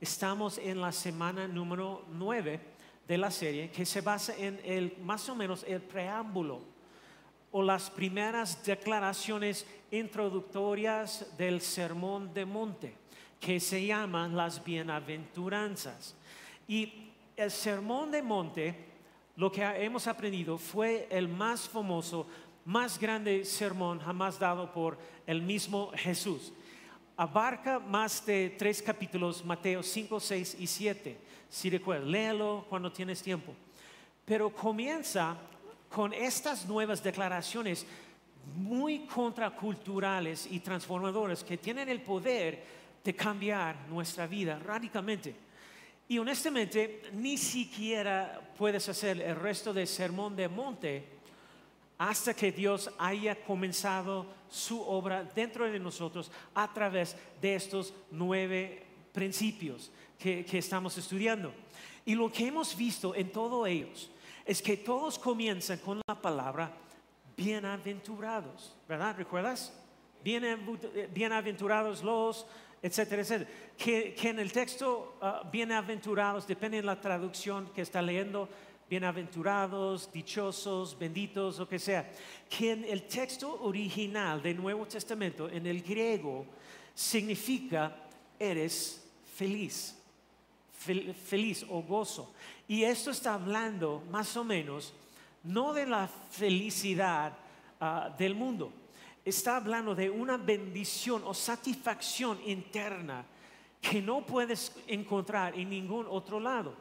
Estamos en la semana número 9 de la serie que se basa en el, más o menos el preámbulo o las primeras declaraciones introductorias del Sermón de Monte, que se llaman las bienaventuranzas. Y el Sermón de Monte, lo que hemos aprendido, fue el más famoso, más grande sermón jamás dado por el mismo Jesús. Abarca más de tres capítulos, Mateo 5, 6 y 7. Si recuerdas, léelo cuando tienes tiempo. Pero comienza con estas nuevas declaraciones muy contraculturales y transformadoras que tienen el poder de cambiar nuestra vida radicalmente. Y honestamente, ni siquiera puedes hacer el resto del sermón de monte hasta que Dios haya comenzado su obra dentro de nosotros a través de estos nueve principios que, estamos estudiando. Y lo que hemos visto en todos ellos es que todos comienzan con la palabra bienaventurados, ¿verdad? ¿Recuerdas? Bienaventurados los, etcétera, etcétera. Que, en el texto uh, bienaventurados, depende de la traducción que está leyendo, bienaventurados, dichosos, benditos, lo que sea. Que en el texto original del Nuevo Testamento, en el griego, significa eres feliz, fel- feliz o gozo. Y esto está hablando más o menos no de la felicidad ah, del mundo, está hablando de una bendición o satisfacción interna que no puedes encontrar en ningún otro lado,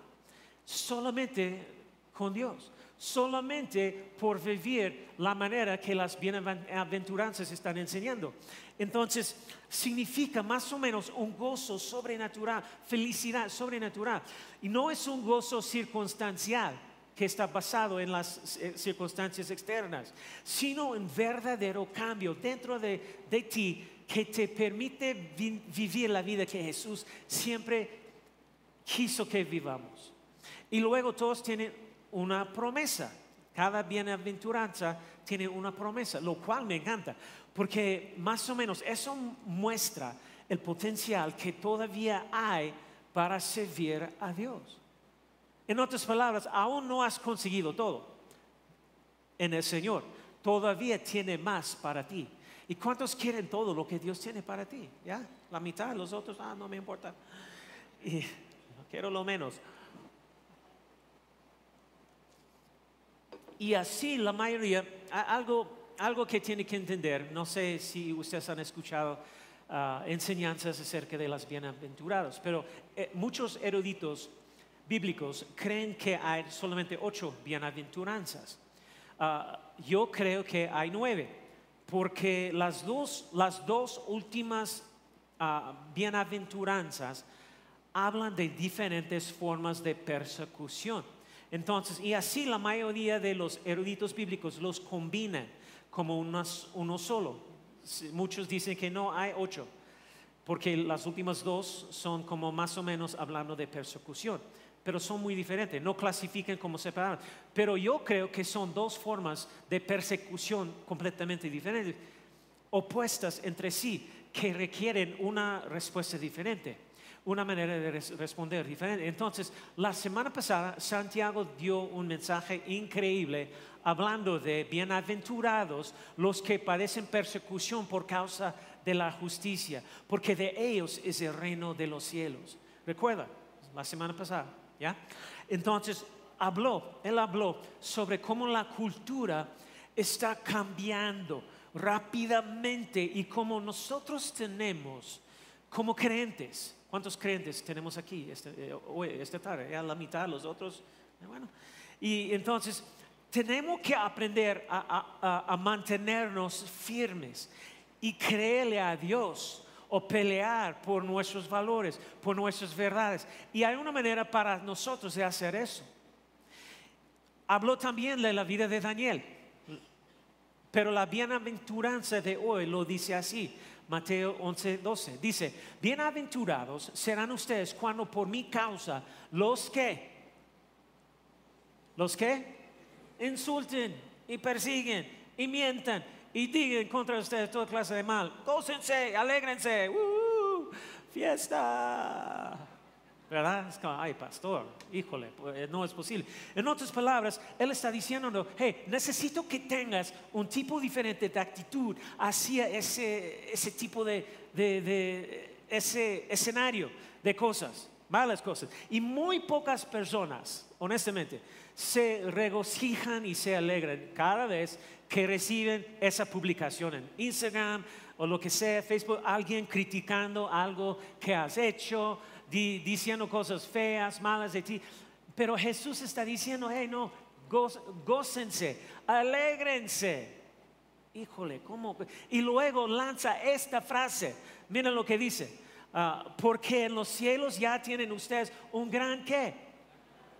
solamente con Dios, solamente por vivir la manera que las bienaventuranzas están enseñando. Entonces, significa más o menos un gozo sobrenatural, felicidad sobrenatural. Y no es un gozo circunstancial que está basado en las eh, circunstancias externas, sino un verdadero cambio dentro de, de ti que te permite vi- vivir la vida que Jesús siempre quiso que vivamos. Y luego todos tienen una promesa. Cada bienaventuranza tiene una promesa, lo cual me encanta, porque más o menos eso muestra el potencial que todavía hay para servir a Dios. En otras palabras, aún no has conseguido todo en el Señor. Todavía tiene más para ti. ¿Y cuántos quieren todo lo que Dios tiene para ti? ¿Ya? La mitad, los otros, ah, no me importa. Y quiero lo menos. Y así la mayoría, algo, algo que tiene que entender, no sé si ustedes han escuchado ah, enseñanzas acerca de las bienaventurados, pero eh, muchos eruditos bíblicos creen que hay solamente ocho bienaventuranzas. Ah, yo creo que hay nueve, porque las dos, las dos últimas ah, bienaventuranzas hablan de diferentes formas de persecución. Entonces, y así la mayoría de los eruditos bíblicos los combinan como unas- uno solo. Muchos dicen que no hay ocho, porque las últimas dos son como más o menos hablando de persecución, pero son muy diferentes, no clasifican como separados. Pero yo creo que son dos formas de persecución completamente diferentes, opuestas entre sí, que requieren una respuesta diferente una manera de res- responder diferente. Entonces, la semana pasada Santiago dio un mensaje increíble hablando de bienaventurados los que padecen persecución por causa de la justicia, porque de ellos es el reino de los cielos. Recuerda, la semana pasada, ¿ya? Entonces, habló, él habló sobre cómo la cultura está cambiando rápidamente y cómo nosotros tenemos como creyentes. ¿Cuántos creyentes tenemos aquí este, eh, hoy, esta tarde? Ya la mitad, los otros. eh, Bueno, y entonces tenemos que aprender a, a- a- a mantenernos firmes y creerle a Dios o pelear por nuestros valores, por nuestras verdades. Y hay una manera para nosotros de hacer eso. Habló también de la vida de Daniel, pero la bienaventuranza de hoy lo dice así. Mateo 11, 12. Dice, bienaventurados serán ustedes cuando por mi causa los que, los que insulten y persiguen y mientan y digan contra ustedes toda clase de mal. Gócense, alégrense, ¡uh! fiesta. ¿Verdad? Es como, ay, pastor, híjole, pues, no es posible. En otras palabras, él está diciendo, hey, necesito que tengas un tipo diferente de actitud hacia ese, ese tipo de, de, de ese escenario de cosas, malas cosas. Y muy pocas personas, honestamente, se regocijan y se alegran cada vez que reciben esa publicación en Instagram o lo que sea, Facebook, alguien criticando algo que has hecho diciendo cosas feas, malas de ti. Pero Jesús está diciendo, hey, no, gócense, alégrense. Híjole, ¿cómo? Y luego lanza esta frase. Miren lo que dice. Ah, porque en los cielos ya tienen ustedes un gran qué?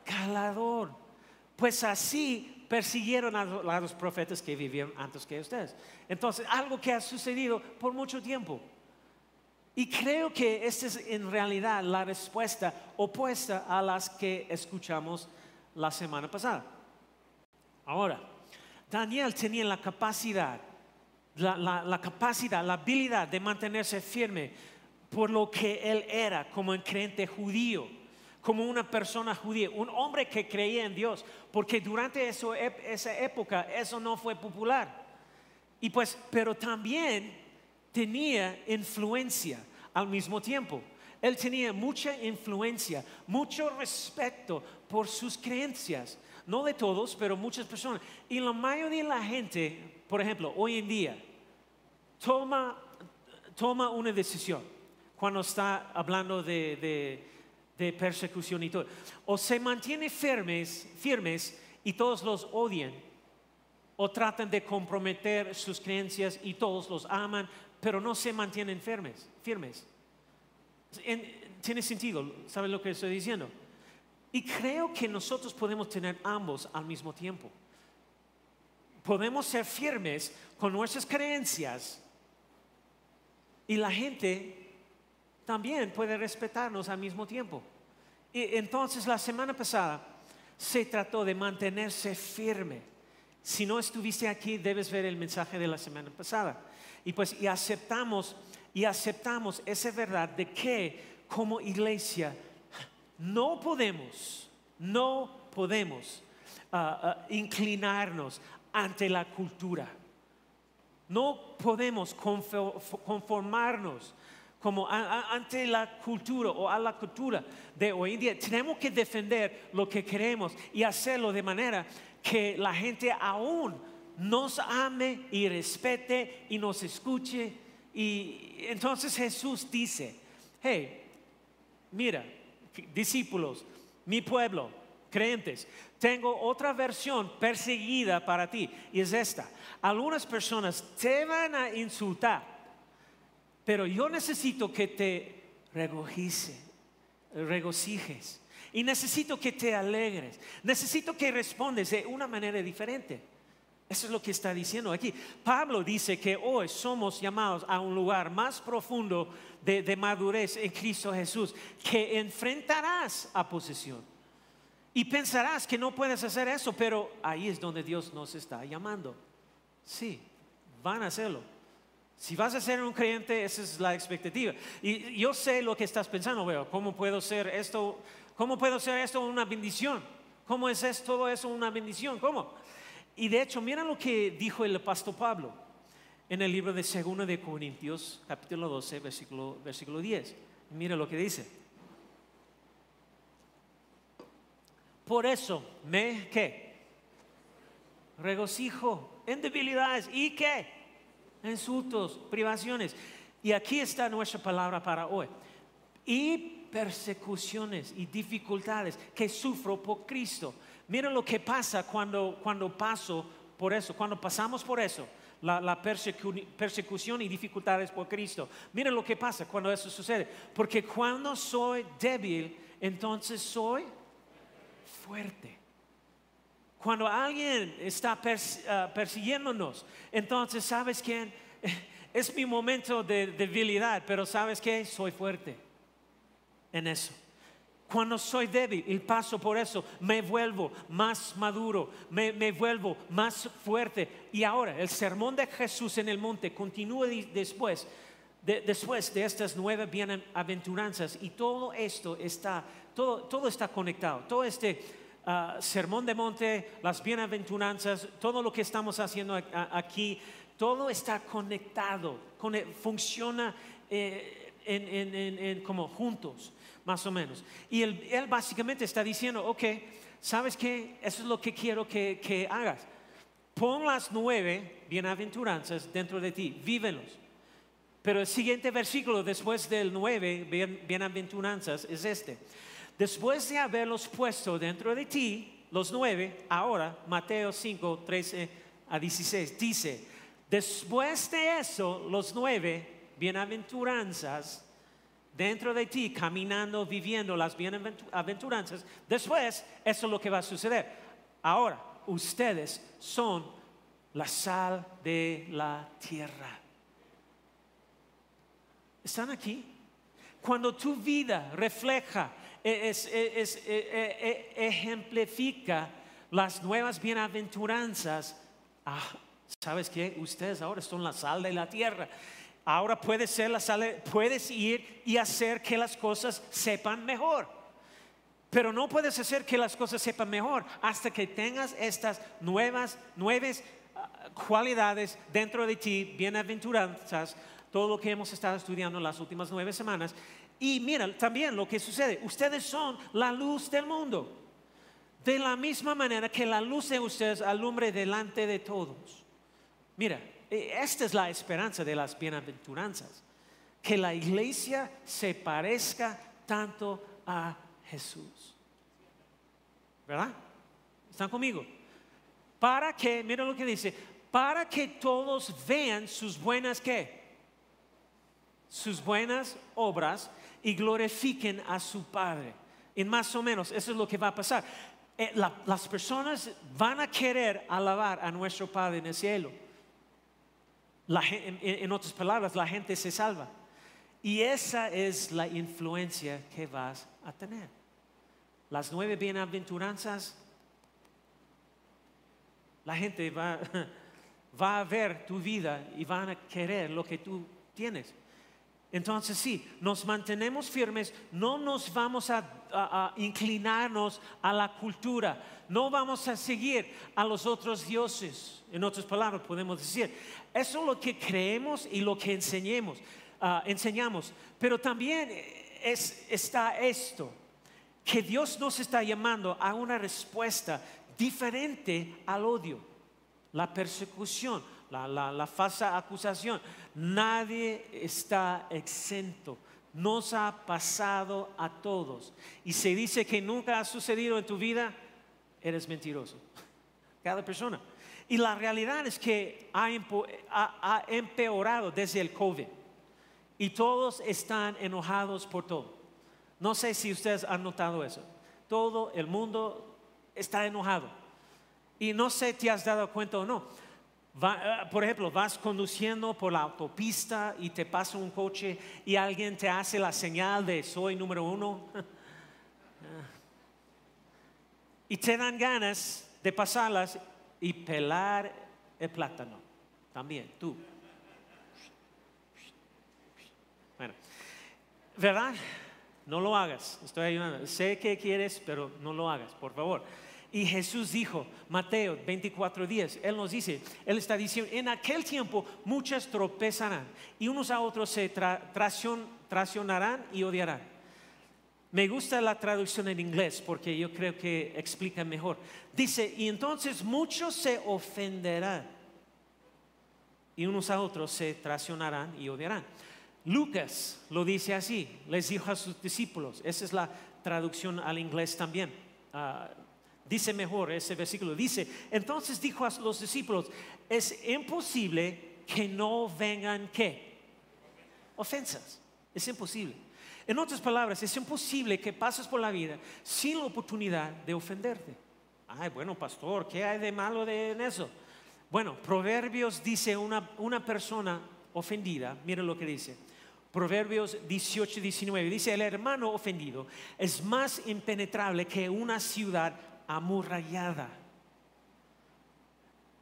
Calador. Pues así persiguieron a los profetas que vivieron antes que ustedes. Entonces, algo que ha sucedido por mucho tiempo. Y creo que esta es en realidad la respuesta opuesta a las que escuchamos la semana pasada. Ahora, Daniel tenía la capacidad, la, capacidad, la habilidad de mantenerse firme por lo que él era como un creyente judío, como una persona judía, un hombre que creía en Dios, porque durante esa época eso no fue popular. Y pues, pero también tenía influencia al mismo tiempo. Él tenía mucha influencia, mucho respeto por sus creencias. No de todos, pero muchas personas. Y la mayoría de la gente, por ejemplo, hoy en día, toma, toma una decisión cuando está hablando de, de, persecución y todo. O se mantiene firmes, firmes y todos los odian, o tratan de comprometer sus creencias y todos los aman, pero no se mantienen firmes. firmes. tiene sentido, ¿saben lo que estoy diciendo? Y creo que nosotros podemos tener ambos al mismo tiempo. Podemos ser firmes con nuestras creencias y la gente también puede respetarnos al mismo tiempo. Y entonces la semana pasada se trató de mantenerse firme. Si no estuviste aquí, debes ver el mensaje de la semana pasada. Y pues y aceptamos y aceptamos esa verdad de que como iglesia no podemos, no podemos ah, ah, inclinarnos ante la cultura. No podemos conformarnos como ante la cultura o a la cultura de hoy en día. Tenemos que defender lo que queremos y hacerlo de manera que la gente aún nos ame y respete y nos escuche. Y entonces Jesús dice, hey, mira, discípulos, mi pueblo, creyentes, tengo otra versión perseguida para ti y es esta. Algunas personas te van a insultar, pero yo necesito que te regocijes, regocijes y necesito que te alegres, necesito que respondes de una manera diferente. Eso es lo que está diciendo aquí. Pablo dice que hoy somos llamados a un lugar más profundo de, madurez en Cristo Jesús, que enfrentarás a posesión. Y pensarás que no puedes hacer eso, pero ahí es donde Dios nos está llamando. Sí, van a hacerlo. Si vas a ser un creyente, esa es la expectativa. Y yo sé lo que estás pensando, veo, ¿cómo puedo ser esto? ¿Cómo puedo ser esto una bendición? ¿Cómo es esto, todo eso una bendición? ¿Cómo? Y de hecho, mira lo que dijo el apóstol Pablo en el libro de 2 de Corintios, capítulo 12, versículo, versículo 10. Mira lo que dice. Por eso me, ¿qué? Regocijo en debilidades y ¿qué? Insultos, privaciones. Y aquí está nuestra palabra para hoy. Y persecuciones y dificultades que sufro por Cristo Mira lo que pasa cuando, cuando paso por eso, cuando pasamos por eso. la, la persecu- persecución y dificultades por Cristo. Miren lo que pasa cuando eso sucede. Porque cuando soy débil, entonces soy fuerte. Cuando alguien está pers- ah, persiguiéndonos, entonces, ¿sabes quién? Es mi momento de debilidad, pero ¿sabes qué? Soy fuerte en eso. Cuando soy débil y paso por eso, me vuelvo más maduro, me, vuelvo más fuerte. Y ahora el sermón de Jesús en el monte continúa después, de, después de estas nueve bienaventuranzas. Y todo esto está, todo, todo está conectado. Todo este ah, sermón de monte, las bienaventuranzas, todo lo que estamos haciendo aquí, todo está conectado, cone- funciona eh, en- en- como juntos más o menos. Y él, básicamente está diciendo, ok, ¿sabes qué? Eso es lo que quiero que, que hagas. Pon las nueve bienaventuranzas dentro de ti, vívelos. Pero el siguiente versículo después del nueve bien- bienaventuranzas es este. Después de haberlos puesto dentro de ti, los nueve, ahora Mateo 5, 13 a 16, dice, después de eso, los nueve bienaventuranzas dentro de ti, caminando, viviendo las bienaventuranzas, después eso es lo que va a suceder. Ahora, ustedes son la sal de la tierra. ¿Están aquí? Cuando tu vida refleja, es- es- es- e- e- e- ejemplifica las nuevas bienaventuranzas, ah, ¿sabes qué? Ustedes ahora son la sal de la tierra. Ahora puedes ir y hacer que las cosas sepan mejor. Pero no puedes hacer que las cosas sepan mejor hasta que tengas estas nuevas, nuevas ah, cualidades dentro de ti, bienaventuranzas, todo lo que hemos estado estudiando las últimas nueve semanas. Y mira, también lo que sucede, ustedes son la luz del mundo. De la misma manera que la luz de ustedes alumbre delante de todos. Mira, esta es la esperanza de las bienaventuranzas. Que la iglesia se parezca tanto a Jesús. ¿Verdad? ¿Están conmigo? Para que, mira lo que dice, para que todos vean sus buenas qué? Sus buenas obras y glorifiquen a su Padre. Y más o menos, eso es lo que va a pasar. Eh, la- las personas van a querer alabar a nuestro Padre en el cielo. La en, en otras palabras, la gente se salva. Y esa es la influencia que vas a tener. Las nueve bienaventuranzas, la gente va, va a ver tu vida y van a querer lo que tú tienes. Entonces sí, nos mantenemos firmes, no nos vamos a, a- a inclinarnos a la cultura, no vamos a seguir a los otros dioses. En otras palabras, podemos decir, eso es lo que creemos y lo que enseñemos, ah, enseñamos. Pero también es, está esto, que Dios nos está llamando a una respuesta diferente al odio la persecución, la, la- la falsa acusación. Nadie está exento. Nos ha pasado a todos. Y se dice que nunca ha sucedido en tu vida, eres mentiroso. Cada persona. Y la realidad es que ha, empeorado desde el COVID. Y todos están enojados por todo. No sé si ustedes han notado eso. Todo el mundo está enojado. Y no sé si te has dado cuenta o no. Va- eh, por ejemplo, vas conduciendo por la autopista y te pasa un coche y alguien te hace la señal de soy número uno. y te dan ganas de pasarlas y pelar el plátano. También, tú. Bueno, ¿verdad? No lo hagas. Estoy ayudando. Sé que quieres, pero no lo hagas, por favor. Y Jesús dijo, Mateo 24:10, Él nos dice, Él está diciendo, en aquel tiempo muchas tropezarán y unos a otros se tra- traición- traicionarán y odiarán. Me gusta la traducción en inglés porque yo creo que explica mejor. Dice, y entonces muchos se ofenderán y unos a otros se traicionarán y odiarán. Lucas lo dice así, les dijo a sus discípulos, esa es la traducción al inglés también, ah, dice mejor ese versículo. Dice, entonces dijo a los discípulos, es imposible que no vengan qué? Ofensas. Es imposible. En otras palabras, es imposible que pases por la vida sin la oportunidad de ofenderte. Ay, bueno, pastor, ¿qué hay de malo de, en eso? Bueno, Proverbios dice una, una persona ofendida, miren lo que dice. Proverbios 18, 19 dice, el hermano ofendido es más impenetrable que una ciudad amurallada.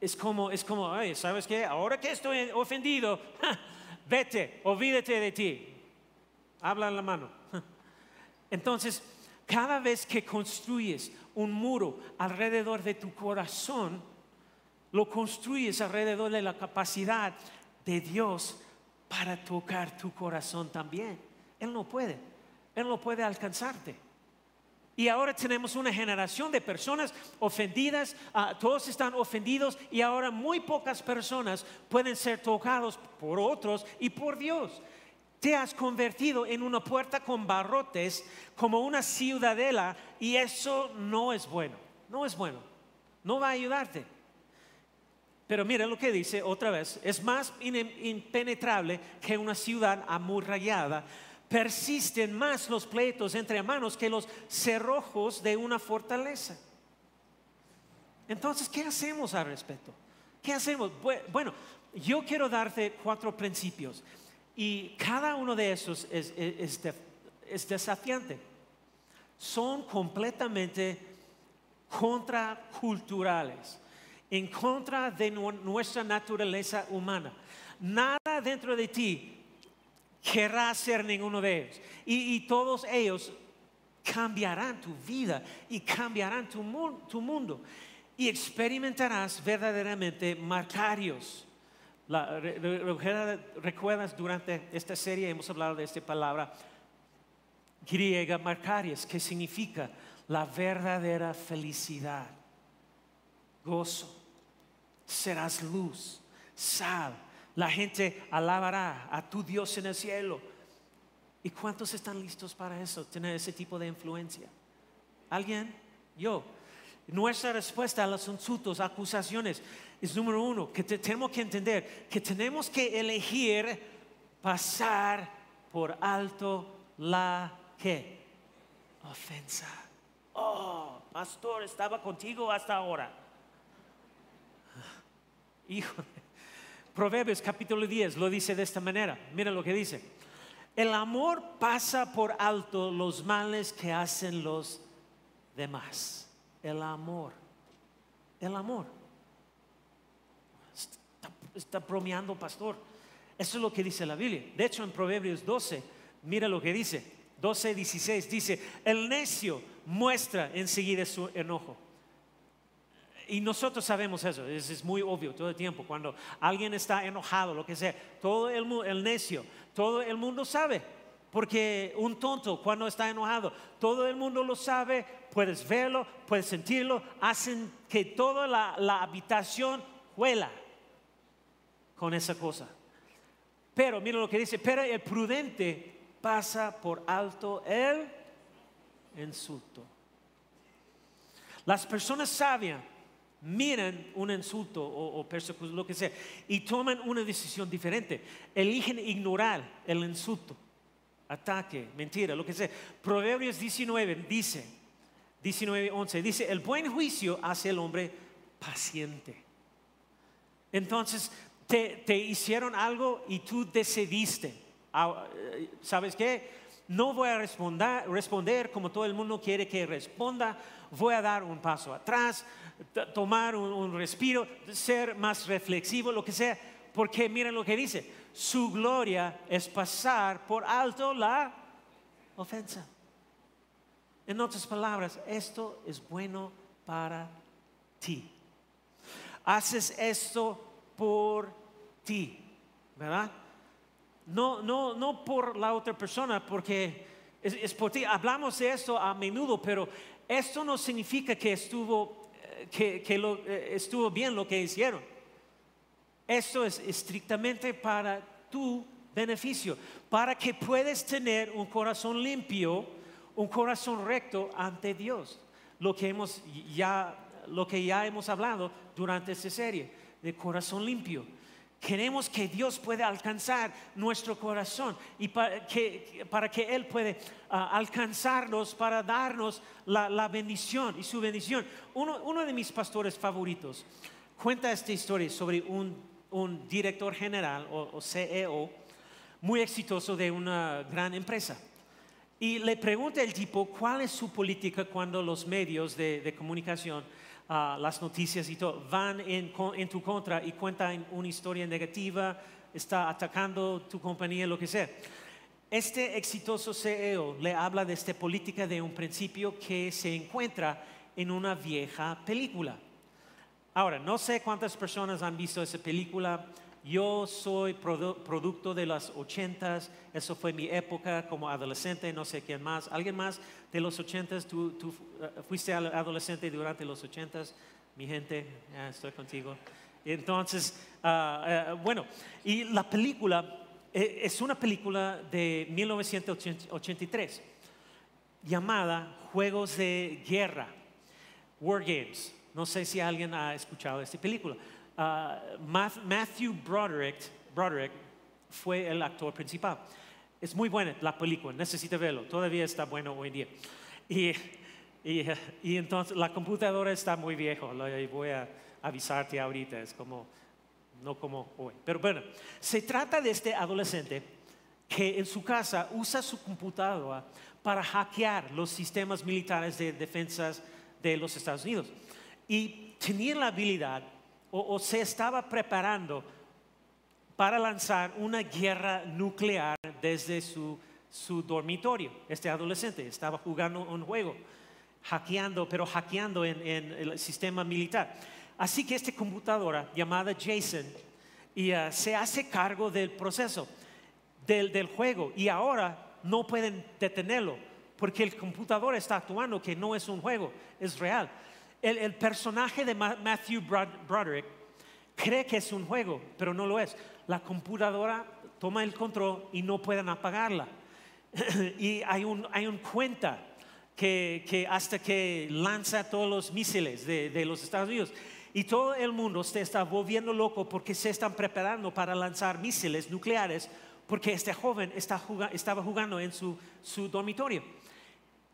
Es como, es como, ay, ¿sabes qué? Ahora que estoy ofendido, vete, olvídate de ti. Habla en la mano. Entonces, cada vez que construyes un muro alrededor de tu corazón, lo construyes alrededor de la capacidad de Dios para tocar tu corazón también. Él no puede, Él no puede alcanzarte. Y ahora tenemos una generación de personas ofendidas, ah, todos están ofendidos y ahora muy pocas personas pueden ser tocados por otros y por Dios. Te has convertido en una puerta con barrotes como una ciudadela y eso no es bueno, no es bueno, no va a ayudarte. Pero mira lo que dice otra vez, es más impenetrable que una ciudad amurallada persisten más los pleitos entre hermanos que los cerrojos de una fortaleza. Entonces, ¿qué hacemos al respecto? ¿Qué hacemos? Bueno, yo quiero darte cuatro principios y cada uno de esos es, es desafiante. Son completamente contraculturales, en contra de nuestra naturaleza humana. Nada dentro de ti querrá ser ninguno de ellos. Y, todos ellos cambiarán tu vida y cambiarán tu, mundo. Y experimentarás verdaderamente marcarios. Recuerdas durante esta serie hemos hablado de esta palabra griega marcarios, que significa la verdadera felicidad, gozo, serás luz, sal, la gente alabará a tu Dios en el cielo. ¿Y cuántos están listos para eso, tener ese tipo de influencia? ¿Alguien? Yo. Nuestra respuesta a los insultos, acusaciones, es número uno, que tenemos que entender que tenemos que elegir pasar por alto la que ofensa. Oh, pastor, estaba contigo hasta ahora. Hijo Proverbios capítulo 10 lo dice de esta manera. Mira lo que dice. El amor pasa por alto los males que hacen los demás. El amor. El amor. Está, bromeando, pastor. Eso es lo que dice la Biblia. De hecho, en Proverbios 12, mira lo que dice. 12, 16 dice, el necio muestra enseguida su enojo y nosotros sabemos eso, es, muy obvio todo el tiempo. Cuando alguien está enojado, lo que sea, todo el, el necio, todo el mundo sabe. Porque un tonto cuando está enojado, todo el mundo lo sabe, puedes verlo, puedes sentirlo, hacen que toda la, la habitación huela con esa cosa. Pero mira lo que dice, pero el prudente pasa por alto el insulto. Las personas sabias miran un insulto o, persecución, lo que sea, y toman una decisión diferente. Eligen ignorar el insulto, ataque, mentira, lo que sea. Proverbios 19 dice, 19, 11, dice, el buen juicio hace el hombre paciente. Entonces, te, te hicieron algo y tú decidiste, ah, ¿sabes qué? No voy a responder, responder como todo el mundo quiere que responda, voy a dar un paso atrás, tomar un, respiro, ser más reflexivo, lo que sea, porque miren lo que dice, su gloria es pasar por alto la ofensa. En otras palabras, esto es bueno para ti. Haces esto por ti, ¿verdad? No, no, no por la otra persona, porque es, es por ti. Hablamos de esto a menudo, pero esto no significa que estuvo que, lo, eh, estuvo bien lo que hicieron. Esto es estrictamente para tu beneficio, para que puedas tener un corazón limpio, un corazón recto ante Dios. lo que hemos ya, lo que ya hemos hablado durante esta serie, de corazón limpio. Queremos que Dios pueda alcanzar nuestro corazón y para que, para que Él pueda ah, alcanzarnos, para darnos la, bendición y su bendición. Uno, de mis pastores favoritos cuenta esta historia sobre un, director general o, CEO muy exitoso de una gran empresa. Y le pregunta el tipo cuál es su política cuando los medios de comunicación las noticias y todo, van en, tu contra y cuentan una historia negativa, está atacando tu compañía, lo que sea. Este exitoso CEO le habla de esta política de un principio que se encuentra en una vieja película. Ahora, no sé cuántas personas han visto esa película. Yo soy producto de las ochentas, eso fue mi época como adolescente, no sé quién más. ¿Alguien más de los ochentas? ¿Tú, uh, fuiste adolescente durante los ochentas? Mi gente, estoy contigo. Entonces, uh, uh, bueno, y la película eh, es una película de 1983 llamada Juegos de Guerra, War Games. No sé si alguien ha escuchado esta película. Ah, Matthew Broderick, Broderick fue el actor principal. Es muy buena la película, necesita verlo, todavía está bueno hoy en día. Y, y, entonces la computadora está muy viejo, voy a avisarte ahorita, es como, no como hoy. Pero bueno, se trata de este adolescente que en su casa usa su computadora para hackear los sistemas militares de defensas de los Estados Unidos. Y tenía la habilidad o, se estaba preparando para lanzar una guerra nuclear desde su, dormitorio. Este adolescente estaba jugando un juego, hackeando, pero hackeando en, el sistema militar. Así que esta computadora llamada Jason y, uh, se hace cargo del proceso del, juego y ahora no pueden detenerlo porque el computador está actuando que no es un juego, es real el, personaje de Matthew Broderick cree que es un juego, pero no lo es. La computadora toma el control y no pueden apagarla. y hay un, hay un cuenta que, hasta que lanza todos los misiles de, los Estados Unidos. Y todo el mundo se está volviendo loco porque se están preparando para lanzar misiles nucleares porque este joven estaba jugando en su, su dormitorio.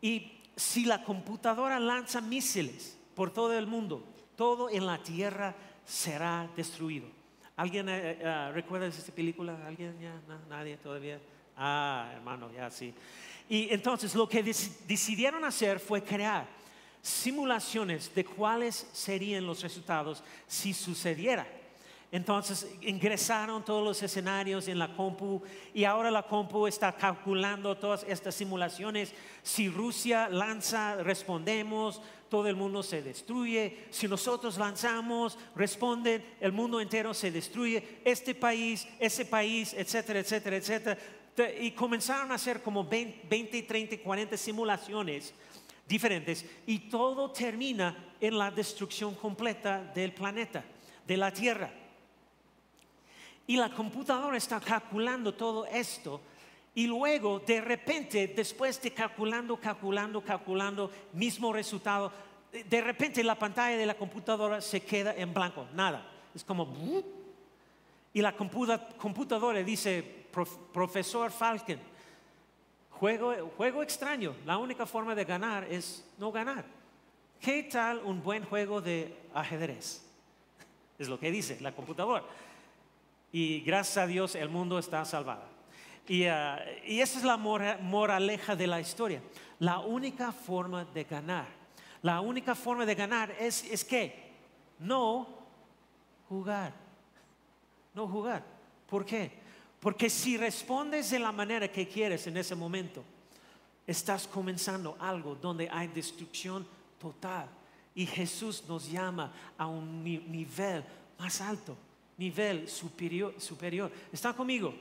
Y si la computadora lanza misiles, por todo el mundo. Todo en la tierra será destruido. ¿Alguien eh, eh, recuerda esta película? ¿Alguien ya? ¿Nadie todavía? Ah, hermano, ya sí. Y entonces lo que decidieron hacer fue crear simulaciones de cuáles serían los resultados si sucediera. Entonces ingresaron todos los escenarios en la compu y ahora la compu está calculando todas estas simulaciones. Si Rusia lanza, respondemos, todo el mundo se destruye. Si nosotros lanzamos, responden, el mundo entero se destruye. Este país, ese país, etcétera, etcétera, etcétera. Y comenzaron a hacer como 20, 30, 40 simulaciones diferentes y todo termina en la destrucción completa del planeta, de la Tierra. Y la computadora está calculando todo esto. Y luego, de repente, después de calculando, calculando, calculando, mismo resultado, de repente la pantalla de la computadora se queda en blanco, nada. Es como... Y la computadora dice, profesor Falcon, juego, juego extraño, la única forma de ganar es no ganar. ¿Qué tal un buen juego de ajedrez? Es lo que dice la computadora y gracias a Dios el mundo está salvado. Y, ah, esa es la moraleja de la historia. La única forma de ganar, la única forma de ganar es, es que no jugar, no jugar. ¿Por qué? Porque si respondes de la manera que quieres en ese momento, estás comenzando algo donde hay destrucción total. Y Jesús nos llama a un nivel más alto nivel superior. superior. ¿Está conmigo?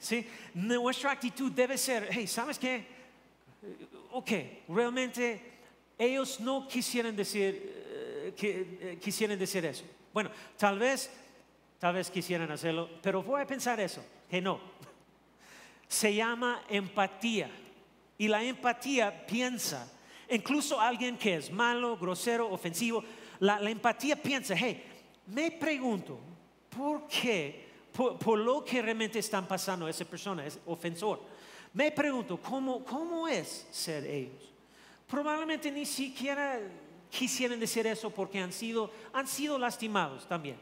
¿Sí? Nuestra actitud debe ser, hey, ¿sabes qué? Ok, realmente ellos no quisieran decir, eh, eh, quisieran decir eso. Bueno, tal vez, tal vez quisieran hacerlo, pero voy a pensar eso, que no. Se llama empatía. Y la empatía piensa incluso alguien que es malo, grosero, ofensivo, la, la empatía piensa, hey, me pregunto, ¿por qué? Por, por, lo que realmente están pasando esa persona, es ofensor. Me pregunto, ¿cómo, ¿cómo es ser ellos? Probablemente ni siquiera quisieran decir eso porque han sido, han sido lastimados también.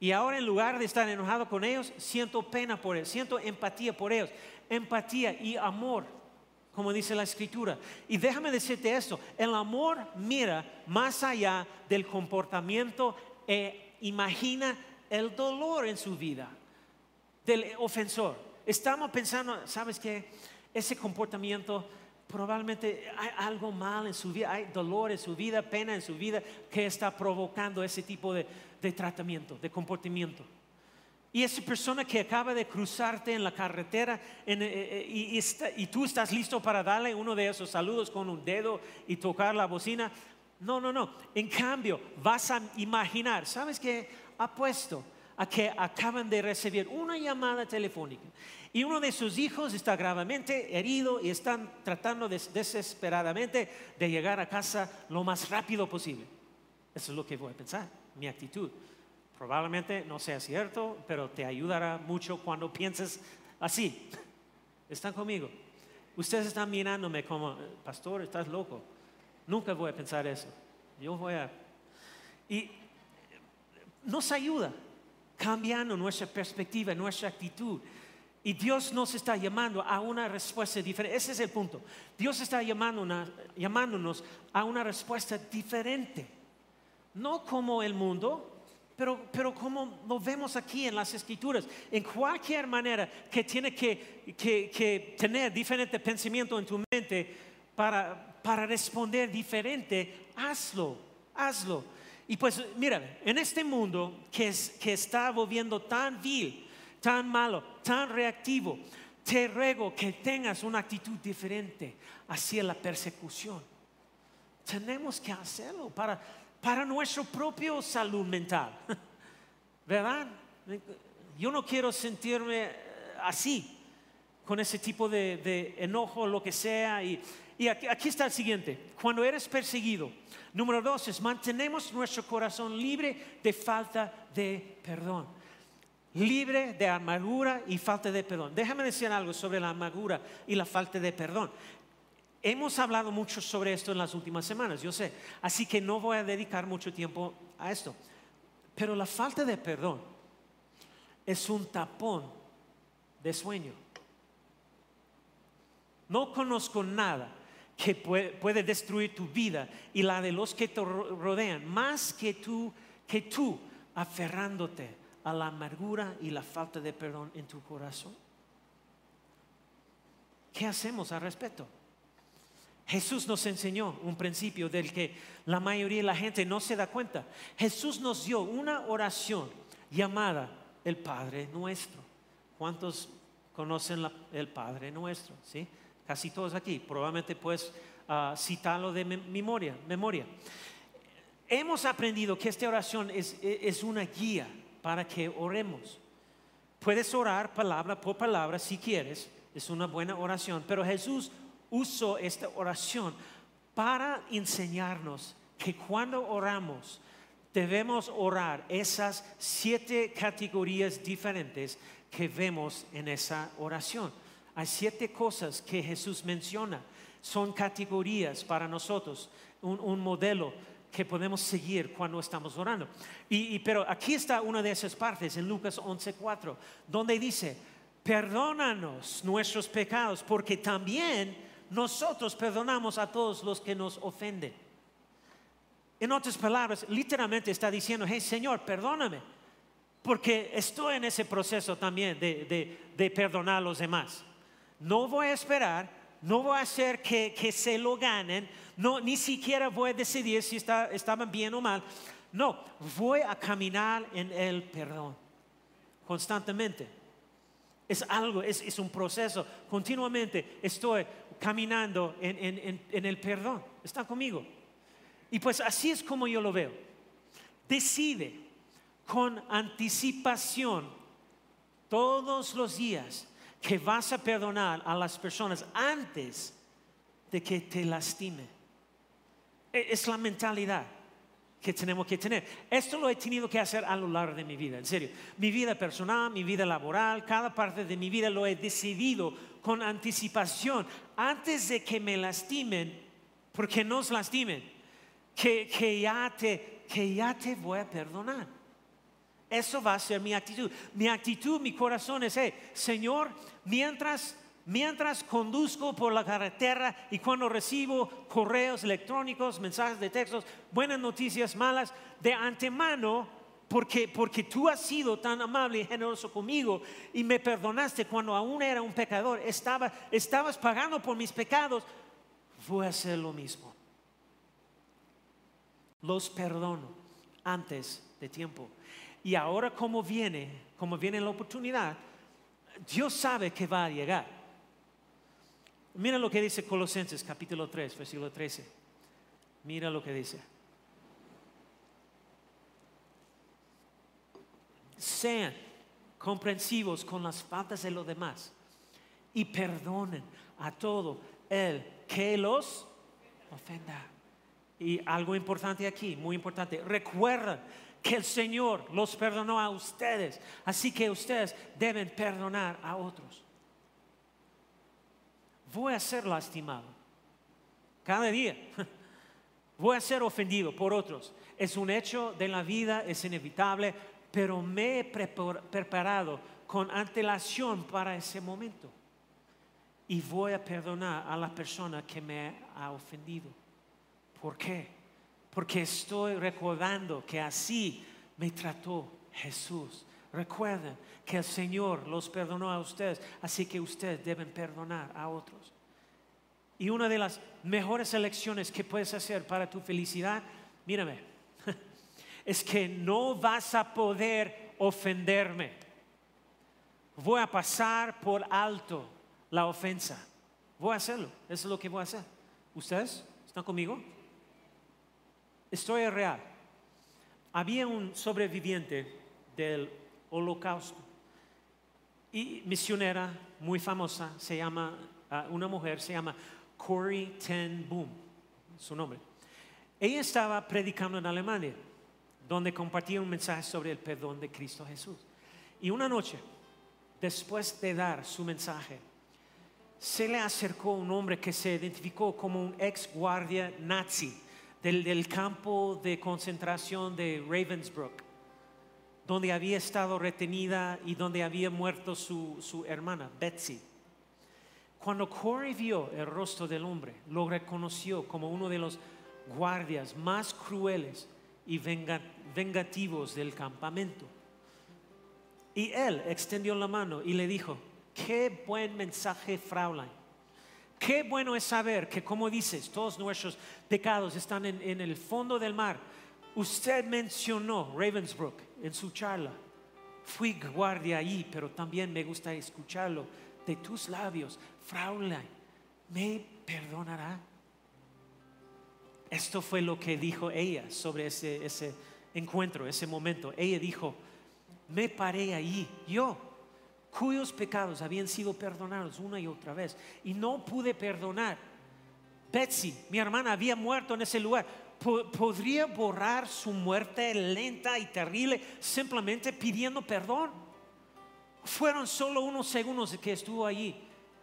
Y ahora en lugar de estar enojado con ellos, siento pena por ellos, siento empatía por ellos, empatía y amor, como dice la escritura. Y déjame decirte esto, el amor mira más allá del comportamiento e imagina el dolor en su vida del ofensor. Estamos pensando, ¿sabes qué? Ese comportamiento probablemente hay algo mal en su vida, hay dolor en su vida, pena en su vida que está provocando ese tipo de, tratamiento, de comportamiento. Y esa persona que acaba de cruzarte en la carretera eh, eh, y, tú estás listo para darle uno de esos saludos con un dedo y tocar la bocina. No, no, no. En cambio, vas a imaginar, ¿sabes qué? Apuesto a que acaban de recibir una llamada telefónica y uno de sus hijos está gravemente herido y están tratando desesperadamente de llegar a casa lo más rápido posible. Eso es lo que voy a pensar, mi actitud. Probablemente no sea cierto, pero te ayudará mucho cuando pienses así. ¿Están conmigo? Ustedes están mirándome como, pastor, estás loco. Nunca voy a pensar eso. Yo voy a... nos ayuda cambiando nuestra perspectiva, nuestra actitud. Y Dios nos está llamando a una respuesta diferente. Ese es el punto. Dios está llamándonos, a una respuesta diferente. No como el mundo, pero, pero, como lo vemos aquí en las escrituras, en cualquier manera que tiene que, que, tener diferente pensamiento en tu mente para, para responder diferente, hazlo, hazlo. Y pues mira, en este mundo que, es, que está volviendo tan vil, tan malo, tan reactivo, te ruego que tengas una actitud diferente hacia la persecución. Tenemos que hacerlo para, para nuestra propia salud mental. ¿Verdad? Yo no quiero sentirme eh, así, con ese tipo de, de enojo, lo que sea. Y, y aquí, está el siguiente. Cuando eres perseguido, número dos es mantenemos nuestro corazón libre de falta de perdón libre de amargura y falta de perdón. Déjame decir algo sobre la amargura y la falta de perdón. Hemos hablado mucho sobre esto en las últimas semanas, yo sé, así que no voy a dedicar mucho tiempo a esto. Pero la falta de perdón es un tapón de sueño. No conozco nada que puede, destruir tu vida y la de los que te rodean, más que tú, que tú aferrándote a la amargura y la falta de perdón en tu corazón? ¿Qué hacemos al respecto? Jesús nos enseñó un principio del que la mayoría de la gente no se da cuenta. Jesús nos dio una oración llamada el Padre Nuestro. ¿Cuántos conocen el Padre Nuestro? ¿Sí? Casi todos aquí. Probablemente puedes ah, citarlo de memoria, memoria. Hemos aprendido que esta oración es una guía para que oremos. Puedes orar palabra por palabra si quieres, es una buena oración, pero Jesús usó esta oración para enseñarnos que cuando oramos debemos orar esas siete categorías diferentes que vemos en esa oración. Hay siete cosas que Jesús menciona, son categorías para nosotros, un, modelo que podemos seguir cuando estamos orando. Y, pero aquí está una de esas partes en Lucas 11:4, donde dice, perdónanos nuestros pecados, porque también nosotros perdonamos a todos los que nos ofenden. En otras palabras, literalmente está diciendo, hey Señor, perdóname, porque estoy en ese proceso también de perdonar a los demás. No voy a esperar no voy a hacer que, se lo ganen, no, ni siquiera voy a decidir si estaban bien o mal. No, voy a caminar en el perdón constantemente. Es algo, es, un proceso. Continuamente estoy caminando en, en el perdón. ¿Están conmigo? Y pues así es como yo lo veo. Decide con anticipación todos los días que vas a perdonar a las personas antes de que te lastime. E- Es la mentalidad que tenemos que tener. Esto lo he tenido que hacer a lo largo de mi vida, en serio. Mi vida personal, mi vida laboral, cada parte de mi vida lo he decidido con anticipación antes de que me lastimen, porque nos lastimen, que, ya, te, que ya te voy a perdonar. Eso va a ser mi actitud. Mi actitud, mi corazón es, Señor, mientras, mientras conduzco por la carretera y cuando recibo correos electrónicos, mensajes de textos, buenas noticias, malas, de antemano, porque, porque tú has sido tan amable y generoso conmigo y me perdonaste cuando aún era un pecador, estaba, estabas pagando por mis pecados, voy a hacer lo mismo. Los perdono antes de tiempo. Y ahora como viene, como viene la oportunidad, Dios sabe que va a llegar. Mira lo que dice Colosenses capítulo 3, versículo 13. Mira lo que dice. Sean comprensivos con las faltas de los demás y perdonen a todo el que los ofenda. Y algo importante aquí, muy importante, recuerden que el Señor los perdonó a ustedes, así que ustedes deben perdonar a otros. Voy a ser lastimado cada día. Voy a ser ofendido por otros. Es un hecho de la vida, es inevitable, pero me he prepar- preparado con antelación para ese momento. Y voy a perdonar a la persona que me ha ofendido. ¿Por qué? Porque estoy recordando que así me trató Jesús. Recuerden que el Señor los perdonó a ustedes, así que ustedes deben perdonar a otros. Y una de las mejores elecciones que puedes hacer para tu felicidad, mírame, es que no vas a poder ofenderme. Voy a pasar por alto la ofensa. Voy a hacerlo. Eso es lo que voy a hacer. ¿Ustedes están conmigo? Historia real. Había un sobreviviente del holocausto y misionera muy famosa, se llama, ah, una mujer se llama Corrie ten Boom, su nombre. Ella estaba predicando en Alemania, donde compartía un mensaje sobre el perdón de Cristo Jesús. Y una noche, después de dar su mensaje, se le acercó un hombre que se identificó como un ex guardia nazi del, campo de concentración de Ravensbrück, donde había estado retenida y donde había muerto su, su hermana, Betsy. Cuando Corey vio el rostro del hombre, lo reconoció como uno de los guardias más crueles y venga- vengativos del campamento. Y él extendió la mano y le dijo, qué buen mensaje, Fraulein. Qué bueno es saber que, como dices, todos nuestros pecados están en, el fondo del mar. Usted mencionó Ravensbrück en su charla. Fui guardia allí, pero también me gusta escucharlo de tus labios. Fraulein, ¿me perdonará? Esto fue lo que dijo ella sobre ese, ese encuentro, ese momento. Ella dijo, me paré allí, yo, cuyos pecados habían sido perdonados una y otra vez, y no pude perdonar. Betsy, mi hermana, había muerto en ese lugar. Po- ¿Podría borrar su muerte lenta y terrible simplemente pidiendo perdón? Fueron solo unos segundos que estuvo allí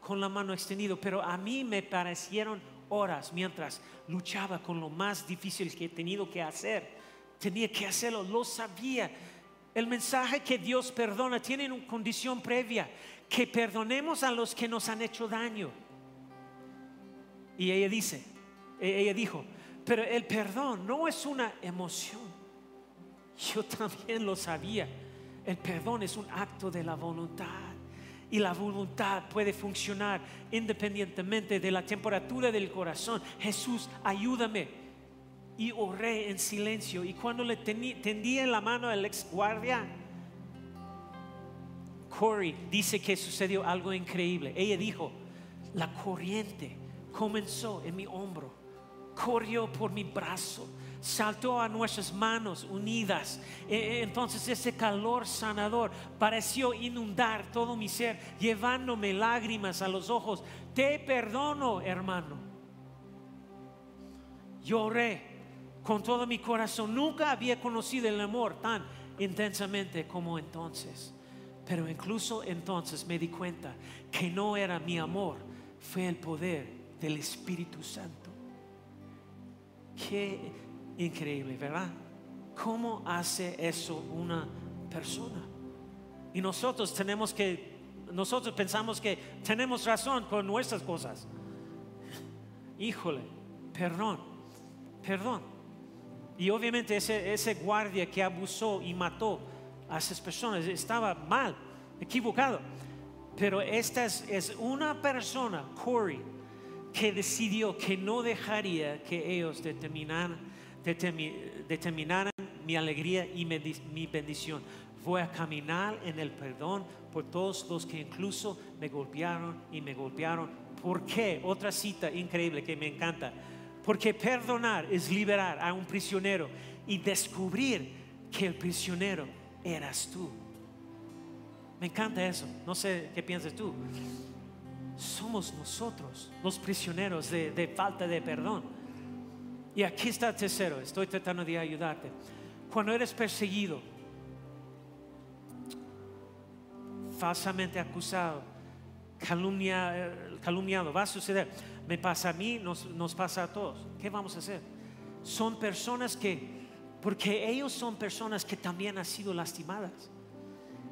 con la mano extendida, pero a mí me parecieron horas mientras luchaba con lo más difícil que he tenido que hacer. Tenía que hacerlo, lo sabía. El mensaje que Dios perdona tiene una condición previa, que perdonemos a los que nos han hecho daño. Y ella dice, e- ella dijo, pero el perdón no es una emoción. Yo también lo sabía. El perdón es un acto de la voluntad. Y la voluntad puede funcionar independientemente de la temperatura del corazón. Jesús, ayúdame. Y oré en silencio. Y cuando le tendía en la mano al ex guardia, Corey dice que sucedió algo increíble. Ella dijo, la corriente comenzó en mi hombro, corrió por mi brazo, saltó a nuestras manos unidas. E- e- Entonces ese calor sanador pareció inundar todo mi ser, llevándome lágrimas a los ojos. Te perdono, hermano. Lloré con todo mi corazón. Nunca había conocido el amor tan intensamente como entonces. Pero incluso entonces me di cuenta que no era mi amor, fue el poder del Espíritu Santo. Qué increíble, ¿verdad? ¿Cómo hace eso una persona? Y nosotros tenemos que, nosotros pensamos que tenemos razón con nuestras cosas. Híjole, perdón, perdón. Y obviamente ese, guardia que abusó y mató a esas personas estaba mal, equivocado. Pero esta es, una persona, Corey, que decidió que no dejaría que ellos determinaran, determinaran mi alegría y mi bendición. Voy a caminar en el perdón por todos los que incluso me golpearon y me golpearon. ¿Por qué? Otra cita increíble que me encanta. Porque perdonar es liberar a un prisionero y descubrir que el prisionero eras tú. Me encanta eso. No sé qué piensas tú. Somos nosotros los prisioneros de, falta de perdón. Y aquí está el tercero. Estoy tratando de ayudarte. Cuando eres perseguido, falsamente acusado, calumniado, va a suceder. Me pasa a mí, nos, nos pasa a todos. ¿Qué vamos a hacer? Son personas que, porque ellos son personas que también han sido lastimadas.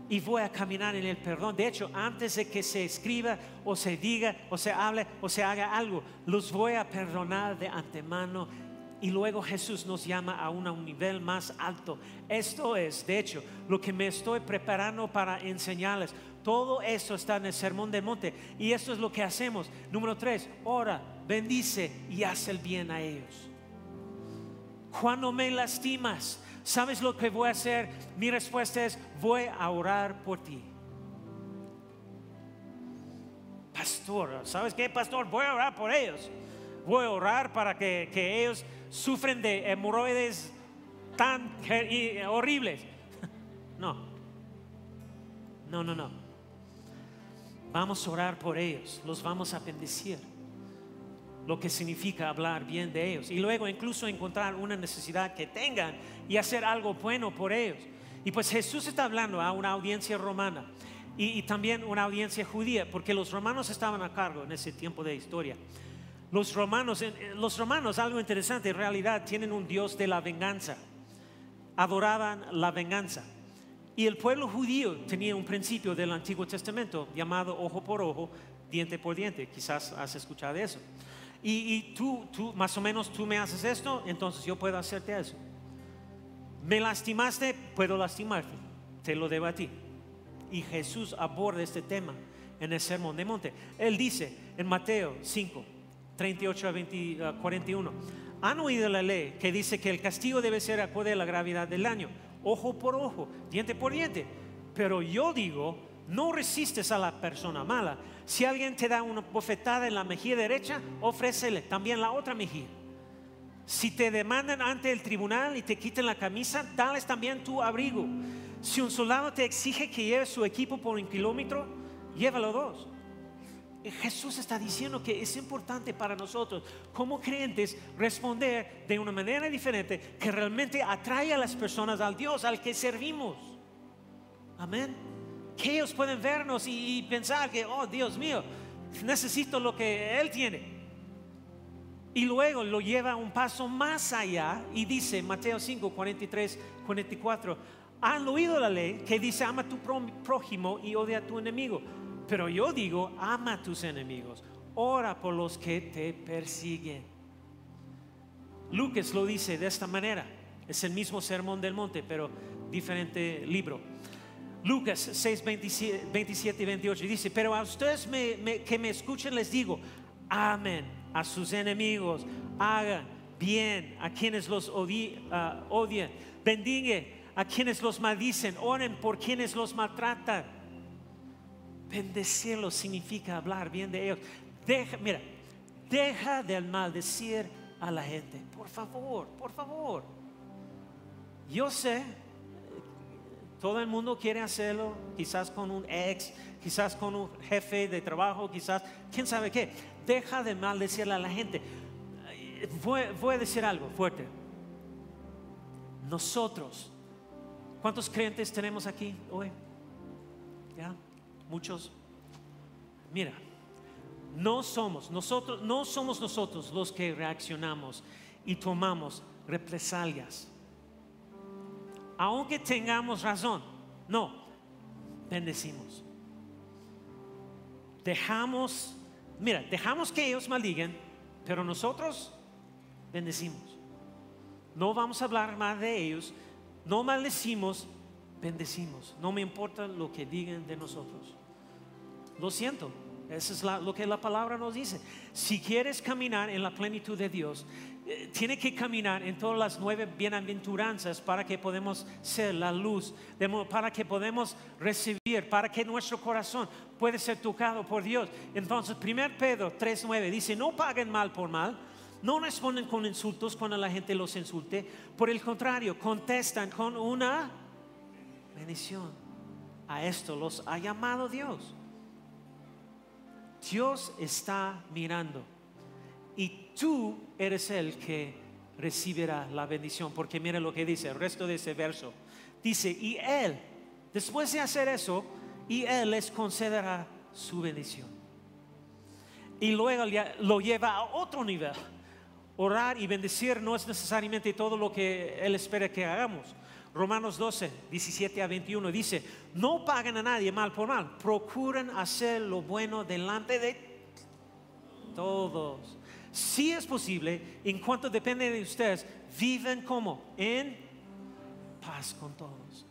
Y voy a caminar en el perdón. De hecho, antes de que se escriba o se diga o se hable o se haga algo, los voy a perdonar de antemano y luego Jesús nos llama a un nivel más alto. Esto es, de hecho, lo que me estoy preparando para enseñarles. Todo eso está en el Sermón del Monte. Y esto es lo que hacemos. Número tres, ora, bendice y haz el bien a ellos. Cuando me lastimas, ¿sabes lo que voy a hacer? Mi respuesta es, voy a orar por ti. Pastor, ¿sabes qué, pastor? Voy a orar por ellos. Voy a orar para que, que ellos sufren de hemorroides tan horribles. No, no, no, no. Vamos a orar por ellos, los vamos a bendecir. Lo que significa hablar bien de ellos. Y luego incluso encontrar una necesidad que tengan y hacer algo bueno por ellos. Y pues Jesús está hablando a una audiencia romana y, también una audiencia judía, porque los romanos estaban a cargo en ese tiempo de historia. Los romanos, los romanos, algo interesante, en realidad tienen un Dios de la venganza. Adoraban la venganza. Y el pueblo judío tenía un principio del Antiguo Testamento llamado ojo por ojo, diente por diente. Quizás has escuchado eso. Y, tú, tú, más o menos, tú me haces esto, entonces yo puedo hacerte eso. Me lastimaste, puedo lastimarte. Te lo debo a ti. Y Jesús aborda este tema en el Sermón de Monte. Él dice en Mateo 5, 38 a, 41. Han oído la ley que dice que el castigo debe ser acorde a la gravedad del daño, ojo por ojo, diente por diente. Pero yo digo, no resistes a la persona mala. Si alguien te da una bofetada en la mejilla derecha, ofrécele también la otra mejilla. Si te demandan ante el tribunal y te quiten la camisa, dales también tu abrigo. Si un soldado te exige que lleves su equipo por un kilómetro, llévalo dos. Jesús está diciendo que es importante para nosotros como creyentes responder de una manera diferente que realmente atrae a las personas al Dios al que servimos. Amén. Que ellos pueden vernos y, pensar que, oh Dios mío, necesito lo que Él tiene. Y luego lo lleva un paso más allá y dice, Mateo 5, 43, 44, han oído la ley que dice, ama a tu prójimo y odia a tu enemigo. Pero yo digo, ama a tus enemigos, ora por los que te persiguen. Lucas lo dice de esta manera. Es el mismo sermón del monte, pero diferente libro. Lucas 6, 27, y 28 dice, pero a ustedes que me escuchen les digo, amen a sus enemigos, hagan bien a quienes los ah, odian, bendiga a quienes los maldicen, oren por quienes los maltratan Bendecirlos significa hablar bien de ellos. Deja, mira, deja de maldecir a la gente. Por favor, por favor. Yo sé, todo el mundo quiere hacerlo, quizás con un ex, quizás con un jefe de trabajo, quizás, quién sabe qué. Deja de maldecir a la gente. voy, voy a decir algo fuerte. Nosotros, ¿cuántos creyentes tenemos aquí hoy? ¿Ya? Muchos. Mira, no somos nosotros, no somos nosotros los que reaccionamos y tomamos represalias. Aunque tengamos razón, no, bendecimos. Dejamos, mira, dejamos que ellos maldigan, pero nosotros bendecimos. No vamos a hablar más de ellos, no maldecimos, bendecimos. No me importa lo que digan de nosotros. Lo siento, eso es lo que la palabra nos dice. Si quieres caminar en la plenitud de Dios, eh, tiene que caminar en todas las nueve bienaventuranzas para que podamos ser la luz, para que podamos recibir, para que nuestro corazón pueda ser tocado por Dios. Entonces, 1 Pedro 3.9 dice, no paguen mal por mal, no responden con insultos cuando la gente los insulte, por el contrario, contestan con una bendición. A esto los ha llamado Dios. Dios está mirando y tú eres el que recibirá la bendición, porque mira lo que dice el resto de ese verso. Dice, y Él, después de hacer eso, y Él les concederá su bendición. Y luego lo lleva a otro nivel. Orar y bendecir no es necesariamente todo lo que Él espera que hagamos. Romanos 12, 17 a 21 dice, no paguen a nadie mal por mal, procuren hacer lo bueno delante de todos. Si es posible, en cuanto depende de ustedes, viven como en paz con todos.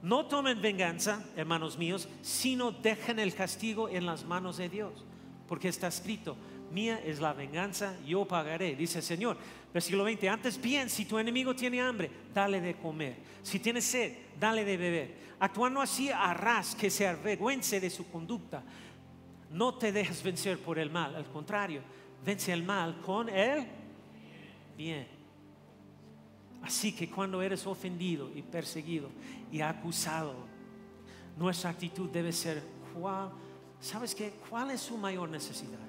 No tomen venganza, hermanos míos, sino dejen el castigo en las manos de Dios, porque está escrito, mía es la venganza, yo pagaré, dice el Señor. Versículo 20, antes bien, si tu enemigo tiene hambre, dale de comer. Si tiene sed, dale de beber. Actuando así, harás que se avergüence de su conducta. No te dejes vencer por el mal, al contrario, vence el mal con el bien. Así que cuando eres ofendido y perseguido y acusado, nuestra actitud debe ser, ¿cuál, ¿sabes qué? ¿Cuál es su mayor necesidad?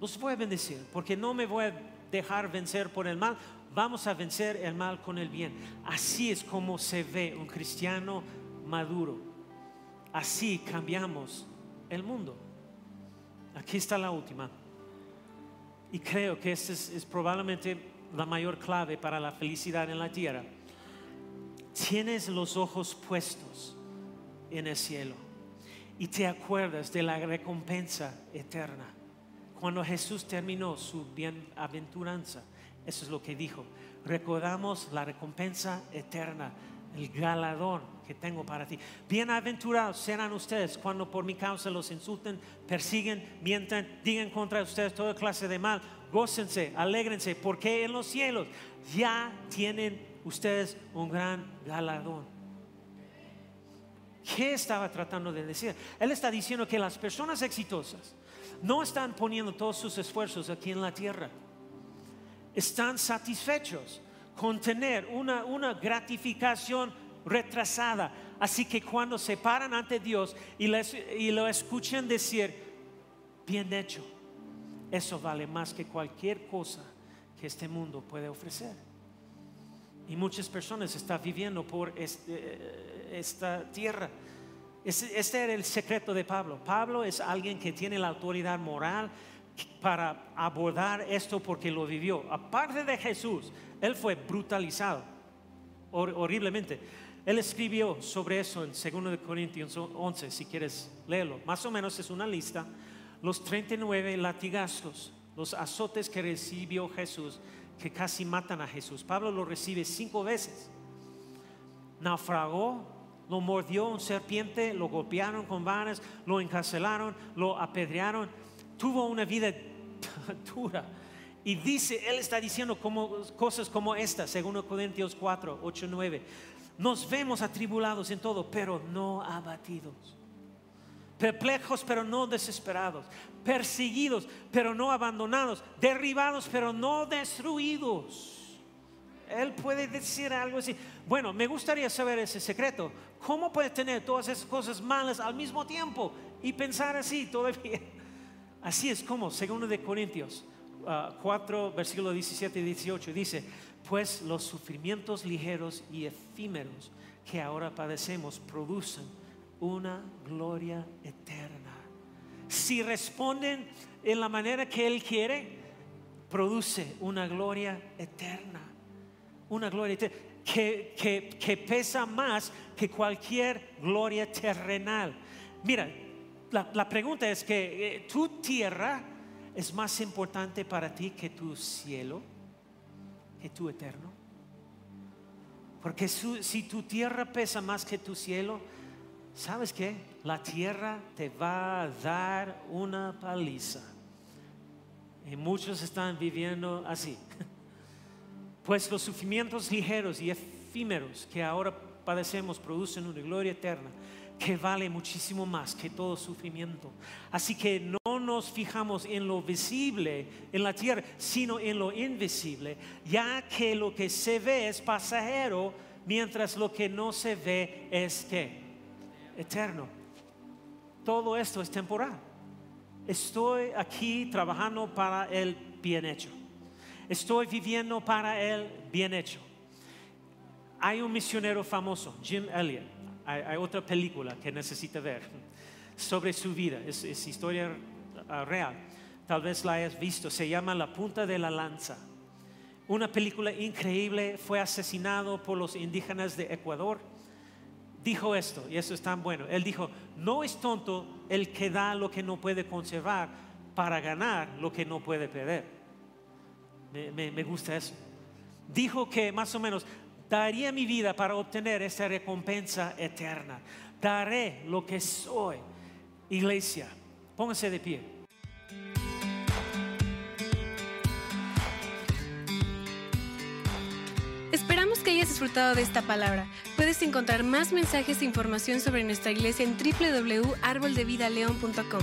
Los voy a bendecir porque no me voy a dejar vencer por el mal, vamos a vencer el mal con el bien. Así es como se ve un cristiano maduro. Así cambiamos el mundo. Aquí está la última. Y creo que esta es, es probablemente la mayor clave para la felicidad en la tierra. Tienes los ojos puestos en el cielo y te acuerdas de la recompensa eterna cuando Jesús terminó su bienaventuranza, eso es lo que dijo. Recordamos la recompensa eterna, el galardón que tengo para ti. Bienaventurados serán ustedes cuando por mi causa los insulten, persiguen, mientan, digan contra ustedes toda clase de mal. Gócense, alégrense, porque en los cielos ya tienen ustedes un gran galardón. ¿Qué estaba tratando de decir? Él está diciendo que las personas exitosas, no están poniendo todos sus esfuerzos aquí en la tierra. Están satisfechos con tener una, una gratificación retrasada. Así que cuando se paran ante Dios y, y lo escuchan decir, bien hecho, eso vale más que cualquier cosa que este mundo puede ofrecer. Y muchas personas están viviendo por este, esta tierra este era el secreto de Pablo. Pablo es alguien que tiene la autoridad moral para abordar esto porque lo vivió. Aparte de Jesús, él fue brutalizado horriblemente. Él escribió sobre eso en 2 Corintios 11, si quieres leerlo. Más o menos es una lista. Los 39 latigazos, los azotes que recibió Jesús, que casi matan a Jesús. Pablo lo recibe cinco veces. Naufragó lo mordió un serpiente, lo golpearon con varas, lo encarcelaron, lo apedrearon. Tuvo una vida dura. Y dice, él está diciendo como, cosas como esta, según Corintios 4, 8, 9. Nos vemos atribulados en todo, pero no abatidos. Perplejos, pero no desesperados. Perseguidos, pero no abandonados. Derribados, pero no destruidos. Él puede decir algo así. Bueno, me gustaría saber ese secreto. ¿Cómo puede tener todas esas cosas malas al mismo tiempo y pensar así todavía? Así es como, segundo de Corintios 4, versículo 17 y 18 dice, pues los sufrimientos ligeros y efímeros que ahora padecemos producen una gloria eterna. Si responden en la manera que Él quiere, produce una gloria eterna. Una gloria eterna que, que, pesa más que cualquier gloria terrenal. Mira, la, la pregunta es que eh, tu tierra es más importante para ti que tu cielo, que tu eterno. Porque si tu tierra pesa más que tu cielo, ¿sabes qué? La tierra te va a dar una paliza. Y muchos están viviendo así. Pues los sufrimientos ligeros y efímeros que ahora padecemos producen una gloria eterna que vale muchísimo más que todo sufrimiento. Así que no nos fijamos en lo visible en la tierra, sino en lo invisible, ya que lo que se ve es pasajero, mientras lo que no se ve es que eterno. Todo esto es temporal. Estoy aquí trabajando para el bien hecho. Estoy viviendo para el bien hecho. Hay un misionero famoso, Jim Elliot. Hay, otra película que necesita ver sobre su vida. Es, es historia ah, real. Tal vez la hayas visto. Se llama La punta de la lanza. Una película increíble. Fue asesinado por los indígenas de Ecuador. Dijo esto, y eso es tan bueno. Él dijo, no es tonto el que da lo que no puede conservar para ganar lo que no puede perder. Me, gusta eso. Dijo que más o menos daría mi vida para obtener esa recompensa eterna. Daré lo que soy. Iglesia, pónganse de pie. Esperamos que hayas disfrutado de esta palabra. Puedes encontrar más mensajes e información sobre nuestra iglesia en www.arboldevidaleon.com.